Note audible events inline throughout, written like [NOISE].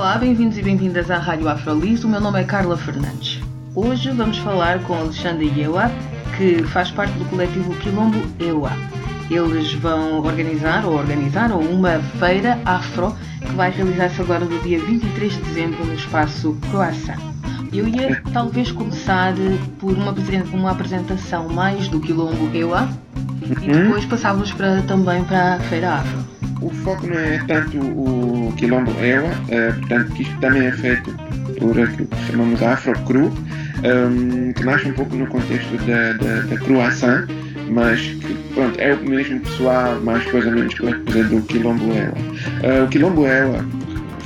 Olá, bem-vindos e bem-vindas à Rádio Afrolis. O meu nome é Carla Fernandes. Hoje vamos falar com Alexandre Iewa, que faz parte do coletivo Quilombo Ewa. Eles vão organizar ou organizaram uma feira afro que vai realizar-se agora no dia 23 de dezembro no espaço Croissant. Eu ia talvez começar por uma, uma apresentação mais do Quilombo Ewa e Uhum. depois passávamos para, também para a feira afro. O foco não é tanto o quilombo Ewa, eh, portanto que isto também é feito por aquilo que chamamos Afro Cru, ehm, que nasce um pouco no contexto da, da, da mas que pronto, é o mesmo pessoal, mais coisa menos coisa do quilombo Ewa. Eh, o quilombo Ewa,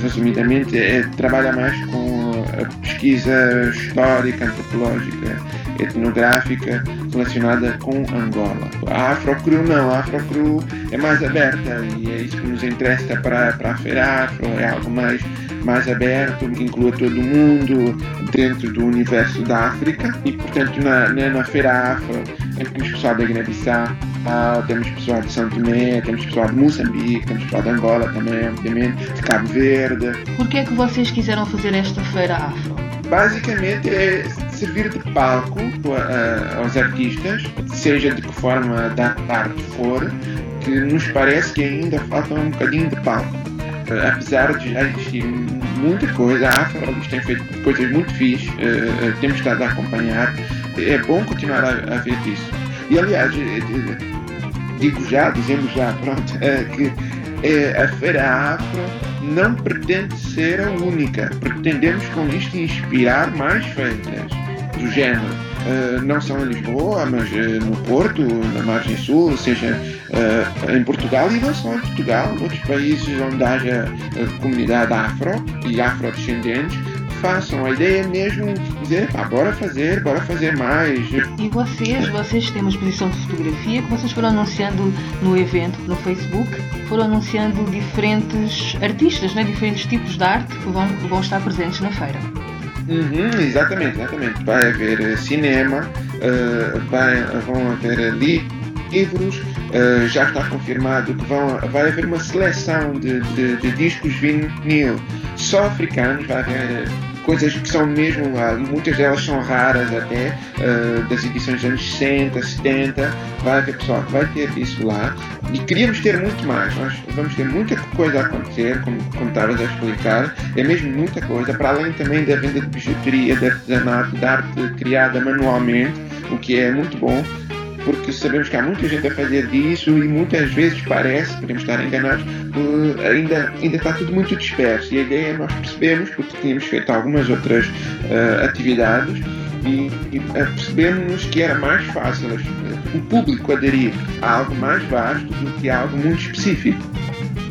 resumidamente, é, trabalha mais com a pesquisa histórica, antropológica, etnográfica relacionada com Angola. A Afrocru não, a Afrocru é mais aberta e é isso que nos interessa para, para a Feira Afro, é algo mais, mais aberto, inclui todo mundo dentro do universo da África e, portanto, na, na, na Feira Afro temos pessoal da Guiné-Bissau, temos pessoal de São Tomé, temos pessoal de Moçambique, temos pessoal de Angola também, obviamente, de Cabo Verde. Por que é que vocês quiseram fazer esta feira afro? Basicamente é servir de palco uh, aos artistas, seja de que forma da arte for, que nos parece que ainda falta um bocadinho de palco. Uh, apesar de já existir muita coisa, a Afro tem feito coisas muito fixe, uh, temos estado a acompanhar, é bom continuar a, a ver isso. E aliás, digo já, dizemos já, [LAUGHS] pronto, que a Feira Afro não pretende ser a única. Pretendemos com isto inspirar mais feiras do género. Uh, não só em Lisboa, mas uh, no Porto, na margem sul, seja uh, em Portugal e não só em Portugal, outros países onde haja comunidade afro e afrodescendentes, façam. A ideia mesmo dizer, pá, bora fazer, bora fazer mais. E vocês, vocês têm uma exposição de fotografia que vocês foram anunciando no evento, no Facebook, foram anunciando diferentes artistas, né? diferentes tipos de arte que vão, que vão estar presentes na feira. Uhum, exatamente, exatamente. Vai haver cinema, uh, vai, vão haver livros, uh, já está confirmado que vão, vai haver uma seleção de, de, de discos vinil só africanos, vai haver coisas que são mesmo, muitas delas são raras até, uh, das edições dos anos 60, 70, vai haver pessoal vai ter isso lá. E queríamos ter muito mais, nós vamos ter muita coisa a acontecer, como estavas a explicar, é mesmo muita coisa, para além também da venda de bijuteria, de artesanato, de arte criada manualmente, o que é muito bom, porque sabemos que há muita gente a fazer disso e muitas vezes parece, podemos estar enganados, uh, ainda, ainda está tudo muito disperso. E a ideia é nós percebemos, porque tínhamos feito algumas outras uh, atividades, e, e percebemos que era mais fácil o público aderir a algo mais vasto do que a algo muito específico.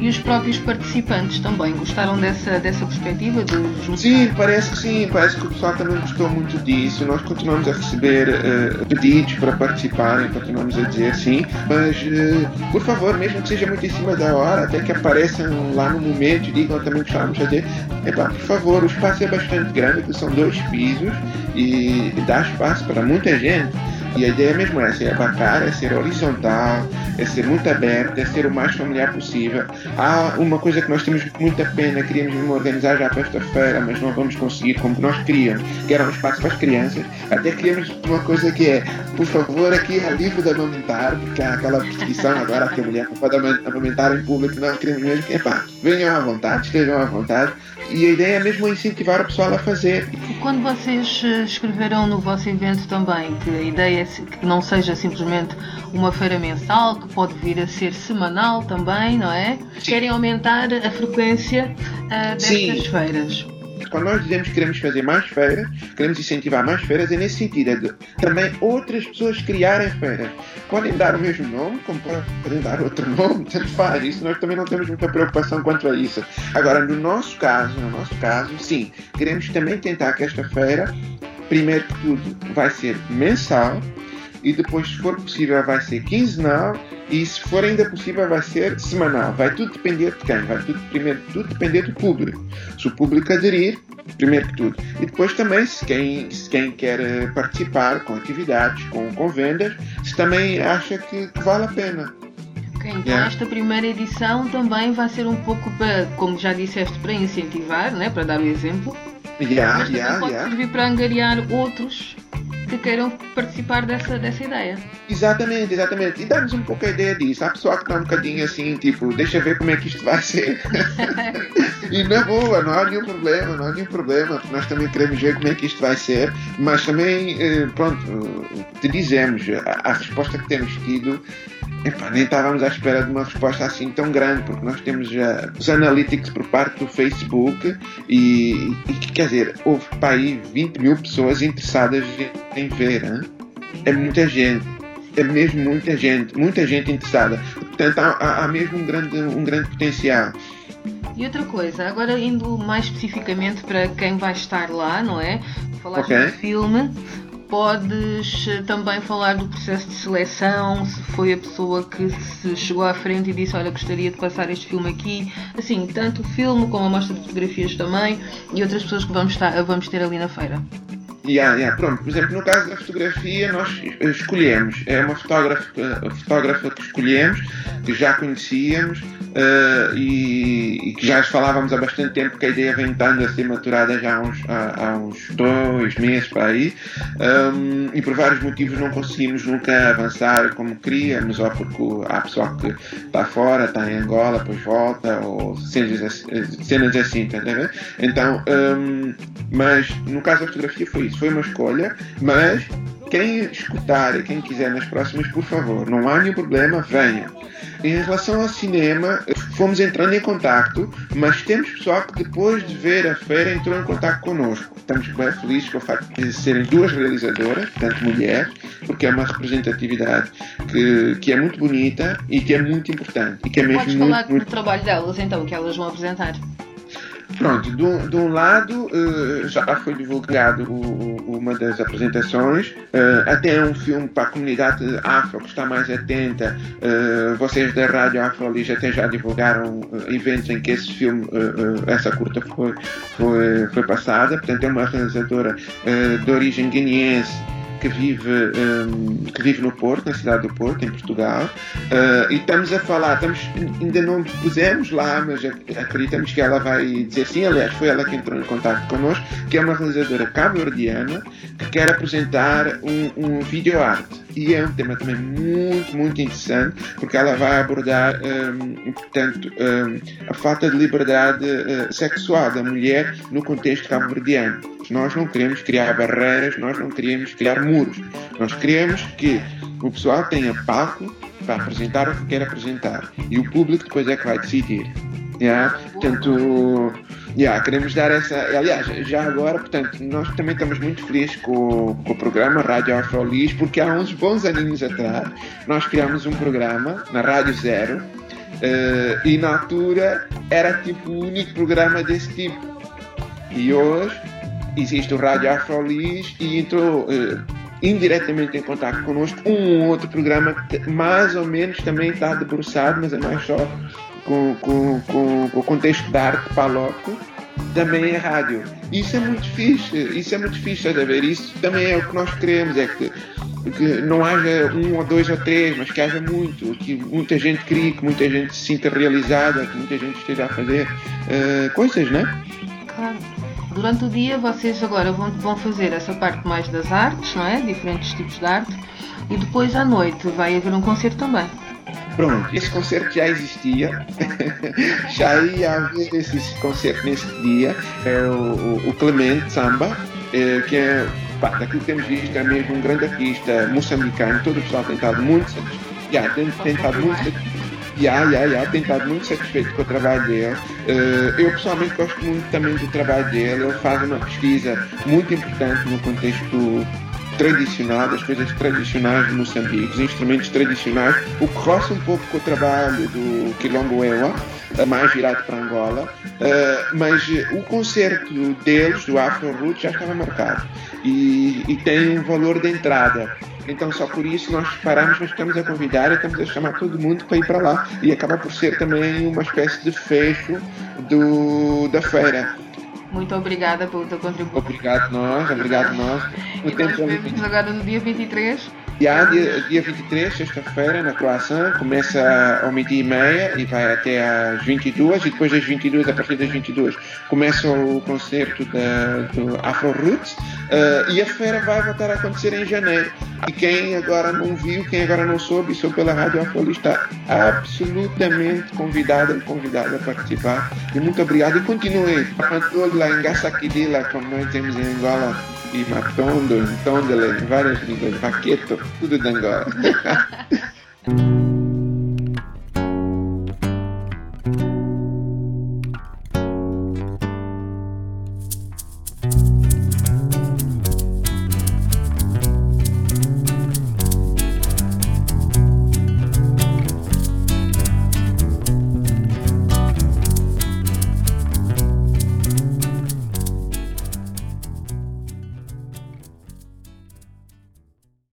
E os próprios participantes também gostaram dessa, dessa perspectiva de juntar? Sim, parece que sim, parece que o pessoal também gostou muito disso. Nós continuamos a receber uh, pedidos para participarem, continuamos a dizer sim, mas uh, por favor, mesmo que seja muito em cima da hora, até que apareçam lá no momento e digam também gostávamos de fazer, epá, por favor, o espaço é bastante grande, que são dois pisos e dá espaço para muita gente. E a ideia mesmo é abarcar, é ser horizontal, é ser muito aberto, é ser o mais familiar possível. Há uma coisa que nós temos muita pena, queríamos mesmo organizar já para esta feira, mas não vamos conseguir como nós queríamos, que era um espaço para as crianças. Até queríamos uma coisa que é, por favor, aqui é livre de amamentar, porque há aquela perseguição agora que a mulher não pode amamentar em público, não queremos mesmo que, epá, venham à vontade, estejam à vontade. E a ideia é mesmo incentivar o pessoal a fazer. Quando vocês escreveram no vosso evento também que a ideia é que não seja simplesmente uma feira mensal, que pode vir a ser semanal também, não é? Sim. Querem aumentar a frequência uh, destas Sim. feiras. Quando nós dizemos que queremos fazer mais feiras, queremos incentivar mais feiras, é nesse sentido, é de também outras pessoas criarem feiras. Podem dar o mesmo nome, como podem dar outro nome, [LAUGHS] tanto faz. Isso nós também não temos muita preocupação quanto a isso. Agora, no nosso caso, no nosso caso, sim, queremos também tentar que esta feira, primeiro que tudo, vai ser mensal, e depois, se for possível, vai ser quinzenal e se for ainda possível vai ser semanal. Vai tudo depender de quem? Vai tudo, primeiro tudo depender do público. Se o público aderir, primeiro que tudo. E depois também, se quem, se quem quer eh, participar com atividades, com, com vendas, se também acha que, que vale a pena. Ok, então yeah. esta primeira edição também vai ser um pouco para, como já disseste, para incentivar, né? para dar o exemplo. Yeah, mas yeah, pode yeah. servir para angariar outros que queiram participar dessa, dessa ideia. Exatamente, exatamente. E dá-nos um pouco a ideia disso. Há pessoal que está um bocadinho assim, tipo, deixa ver como é que isto vai ser. [LAUGHS] e na boa, não há nenhum problema, não há nenhum problema, nós também queremos ver como é que isto vai ser, mas também, eh, pronto, te dizemos, a, a resposta que temos tido nem estávamos à espera de uma resposta assim tão grande, porque nós temos já os analytics por parte do Facebook e, e quer dizer, houve para aí 20 mil pessoas interessadas em ver. Hein? É muita gente. É mesmo muita gente, muita gente interessada. Portanto, há, há mesmo um grande, um grande potencial. E outra coisa, agora indo mais especificamente para quem vai estar lá, não é? Falar Ok. do filme, podes eh, também falar do processo de seleção, se foi a pessoa que se chegou à frente e disse, olha, gostaria de passar este filme aqui, assim, tanto o filme como a mostra de fotografias também, e outras pessoas que vamos, estar, vamos ter ali na feira. Yeah, yeah, pronto, por exemplo, no caso da fotografia, nós escolhemos, é uma fotógrafa, fotógrafa que escolhemos, que já conhecíamos uh, e, e, que já falávamos há bastante tempo que a ideia vem estando a ser maturada já há uns, há, há uns dois meses para aí, um, e por vários motivos não conseguimos nunca avançar como queríamos, ou porque há pessoal que está fora, está em Angola, depois volta, ou cenas, cenas assim? Então, um, mas no caso da fotografia foi isso foi uma escolha, mas quem escutar e quem quiser nas próximas, por favor, não há nenhum problema, venha. Em relação ao cinema, fomos entrando em contacto, mas temos pessoal que depois de ver a feira entrou em contacto connosco. Estamos bem felizes com o facto de serem duas realizadoras, portanto mulheres, porque é uma representatividade que, que é muito bonita e que é muito importante. E que é mesmo muito, falar muito... do trabalho delas, então, que elas vão apresentar. Pronto, de de um lado uh, já foi divulgado o, o, uma das apresentações, uh, até um filme para a comunidade afro que está mais atenta. Uh, vocês da Rádio Afro ali até já divulgaram eventos em que esse filme, essa curta foi, foi, foi passada. Portanto, é uma realizadora de origem guineense que vive, um, que vive no Porto, na cidade do Porto, em Portugal, uh, e estamos a falar, estamos, ainda não pusemos lá, mas acreditamos que ela vai dizer sim, aliás, foi ela que entrou em contato connosco, que é uma realizadora cabo-verdiana que quer apresentar um, um vídeo arte. E é um tema também muito, muito interessante, porque ela vai abordar, um, portanto, um, a falta de liberdade uh, sexual da mulher no contexto cabo-verdiano. Nós não queremos criar barreiras, nós não queremos criar muros. Nós queremos que o pessoal tenha palco para apresentar o que quer apresentar. E o público depois é que vai decidir. Yeah? Portanto, yeah, queremos dar essa. Aliás, já agora, portanto, nós também estamos muito felizes com, com o programa Rádio Afrolis, porque há uns bons aninhos atrás nós criamos um programa na Rádio Zero uh, e na altura era tipo o único programa desse tipo. E hoje existe o Rádio Afrolis e entrou. Uh, indiretamente em contato connosco um outro programa que mais ou menos também está debruçado, mas é mais só com, com, com, o contexto da arte paloco, também é rádio. Isso é muito fixe, isso é muito fixe, estás a ver? Isso também é o que nós queremos, é que, que não haja um ou dois ou três, mas que haja muito, que muita gente crie, que muita gente se sinta realizada, que muita gente esteja a fazer uh, coisas, né? Claro. Durante o dia vocês agora vão, vão fazer essa parte mais das artes, não é? Diferentes tipos de arte. E depois à noite vai haver um concerto também. Pronto, esse concerto já existia, [LAUGHS] já ia haver esse concerto nesse dia, é o, o Clemente Samba, é, que é, pá, daquilo que temos visto, é mesmo um grande artista moçambicano, todo o pessoal tem estado muito, já, tem, tem estado muito Já, já, já, tem estado muito satisfeito com o trabalho dele. Uh, eu pessoalmente gosto muito também do trabalho dele. Ele faz uma pesquisa muito importante no contexto tradicional, das coisas tradicionais de Moçambique, os instrumentos tradicionais, o que roça um pouco com o trabalho do Quilombo Ewa, mais virado para Angola, uh, mas o concerto deles, do Afro Root, já estava marcado e, e tem um valor de entrada. Então, só por isso nós paramos, mas estamos a convidar e estamos a chamar todo mundo para ir para lá. E acaba por ser também uma espécie de fecho do, da feira. Muito obrigada pelo teu contributo. Obrigado nós, obrigado nós. O e nós vemos agora no dia 23 e há dia, dia 23, sexta-feira, na Croácia, começa ao meio-dia e meia e vai até às 22 e depois das 22, a partir das 22, começa o concerto da, do Afro Roots uh, e a feira vai voltar a acontecer em janeiro. E quem agora não viu, quem agora não soube, soube pela Rádio Afro está absolutamente convidado e convidado a participar. E muito obrigado e continue. Quando lá em Gaçaquidila, como nós temos em Angola, e Matondo, Tondela, várias línguas, Vaqueto, tudo de Angola.